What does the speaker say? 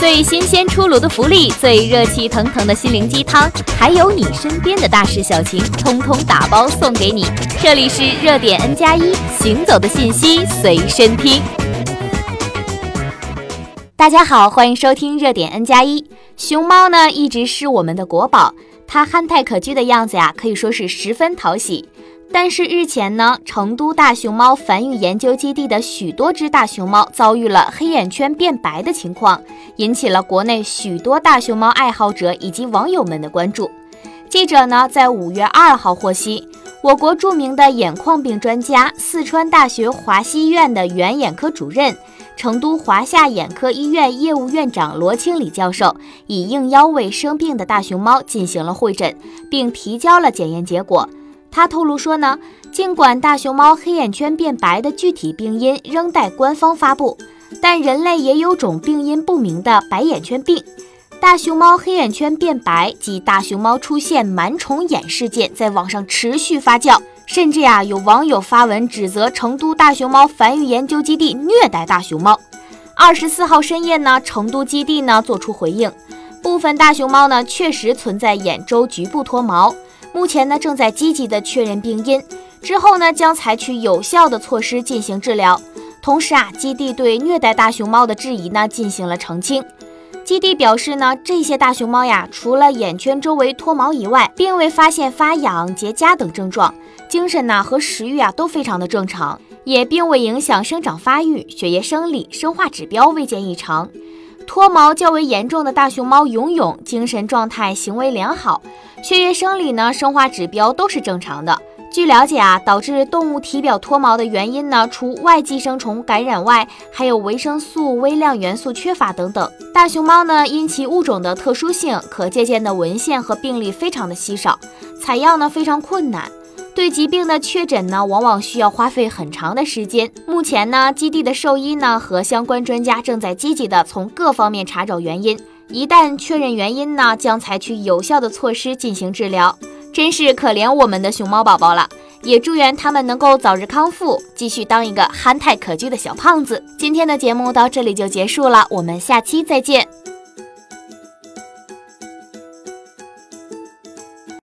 最新鲜出炉的福利，最热气腾腾的心灵鸡汤，还有你身边的大事小情，通通打包送给你。这里是热点 N 加一，行走的信息随身听。大家好，欢迎收听热点 N 加一。熊猫呢，一直是我们的国宝，它憨态可掬的样子呀，可以说是十分讨喜。但是日前呢，成都大熊猫繁育研究基地的许多只大熊猫遭遇了黑眼圈变白的情况，引起了国内许多大熊猫爱好者以及网友们的关注。记者呢，在五月二号获悉，我国著名的眼眶病专家、四川大学华西医院的原眼科主任、成都华夏眼科医院业务院长罗清礼教授，已应邀为生病的大熊猫进行了会诊，并提交了检验结果。他透露说呢，尽管大熊猫黑眼圈变白的具体病因仍待官方发布，但人类也有种病因不明的白眼圈病。大熊猫黑眼圈变白及大熊猫出现螨虫眼事件在网上持续发酵，甚至呀有网友发文指责成都大熊猫繁育研究基地虐待大熊猫。二十四号深夜呢，成都基地呢做出回应，部分大熊猫呢确实存在眼周局部脱毛。目前呢，正在积极的确认病因，之后呢，将采取有效的措施进行治疗。同时啊，基地对虐待大熊猫的质疑呢进行了澄清。基地表示呢，这些大熊猫呀，除了眼圈周围脱毛以外，并未发现发痒、结痂等症状，精神呢和食欲啊都非常的正常，也并未影响生长发育、血液生理、生化指标未见异常。脱毛较为严重的大熊猫勇勇，精神状态、行为良好。血液生理呢，生化指标都是正常的。据了解啊，导致动物体表脱毛的原因呢，除外寄生虫感染外，还有维生素、微量元素缺乏等等。大熊猫呢，因其物种的特殊性，可借鉴的文献和病例非常的稀少，采样呢非常困难。对疾病的确诊呢，往往需要花费很长的时间。目前呢，基地的兽医呢和相关专家正在积极的从各方面查找原因。一旦确认原因呢，将采取有效的措施进行治疗。真是可怜我们的熊猫宝宝了，也祝愿他们能够早日康复，继续当一个憨态可掬的小胖子。今天的节目到这里就结束了，我们下期再见。